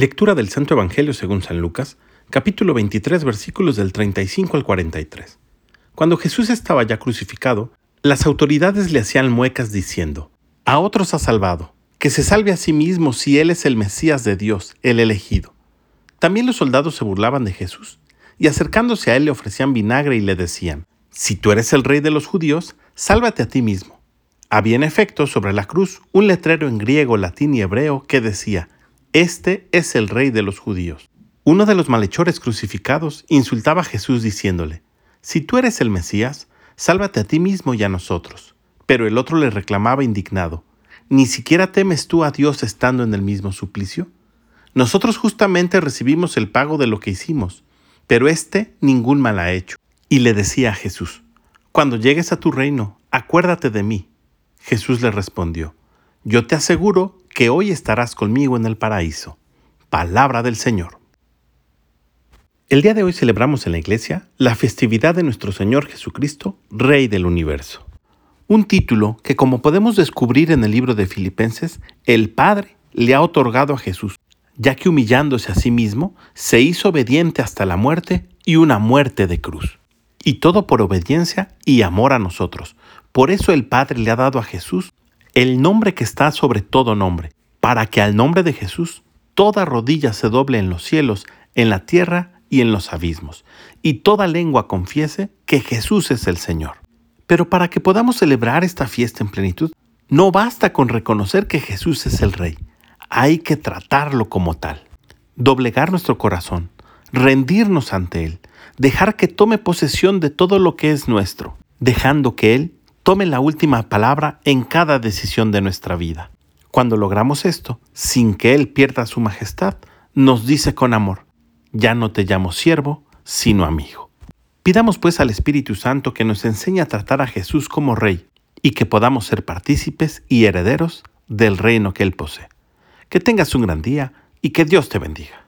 Lectura del Santo Evangelio según San Lucas, capítulo 23, versículos del 35 al 43. Cuando Jesús estaba ya crucificado, las autoridades le hacían muecas diciendo, A otros ha salvado, que se salve a sí mismo si Él es el Mesías de Dios, el elegido. También los soldados se burlaban de Jesús, y acercándose a Él le ofrecían vinagre y le decían, Si tú eres el rey de los judíos, sálvate a ti mismo. Había en efecto sobre la cruz un letrero en griego, latín y hebreo que decía, este es el rey de los judíos. Uno de los malhechores crucificados insultaba a Jesús diciéndole, Si tú eres el Mesías, sálvate a ti mismo y a nosotros. Pero el otro le reclamaba indignado, ¿ni siquiera temes tú a Dios estando en el mismo suplicio? Nosotros justamente recibimos el pago de lo que hicimos, pero éste ningún mal ha hecho. Y le decía a Jesús, Cuando llegues a tu reino, acuérdate de mí. Jesús le respondió, Yo te aseguro que hoy estarás conmigo en el paraíso. Palabra del Señor. El día de hoy celebramos en la iglesia la festividad de nuestro Señor Jesucristo, Rey del Universo. Un título que como podemos descubrir en el libro de Filipenses, el Padre le ha otorgado a Jesús, ya que humillándose a sí mismo, se hizo obediente hasta la muerte y una muerte de cruz. Y todo por obediencia y amor a nosotros. Por eso el Padre le ha dado a Jesús el nombre que está sobre todo nombre, para que al nombre de Jesús toda rodilla se doble en los cielos, en la tierra y en los abismos, y toda lengua confiese que Jesús es el Señor. Pero para que podamos celebrar esta fiesta en plenitud, no basta con reconocer que Jesús es el Rey, hay que tratarlo como tal, doblegar nuestro corazón, rendirnos ante Él, dejar que tome posesión de todo lo que es nuestro, dejando que Él tome la última palabra en cada decisión de nuestra vida. Cuando logramos esto, sin que Él pierda su majestad, nos dice con amor, ya no te llamo siervo, sino amigo. Pidamos pues al Espíritu Santo que nos enseñe a tratar a Jesús como Rey y que podamos ser partícipes y herederos del reino que Él posee. Que tengas un gran día y que Dios te bendiga.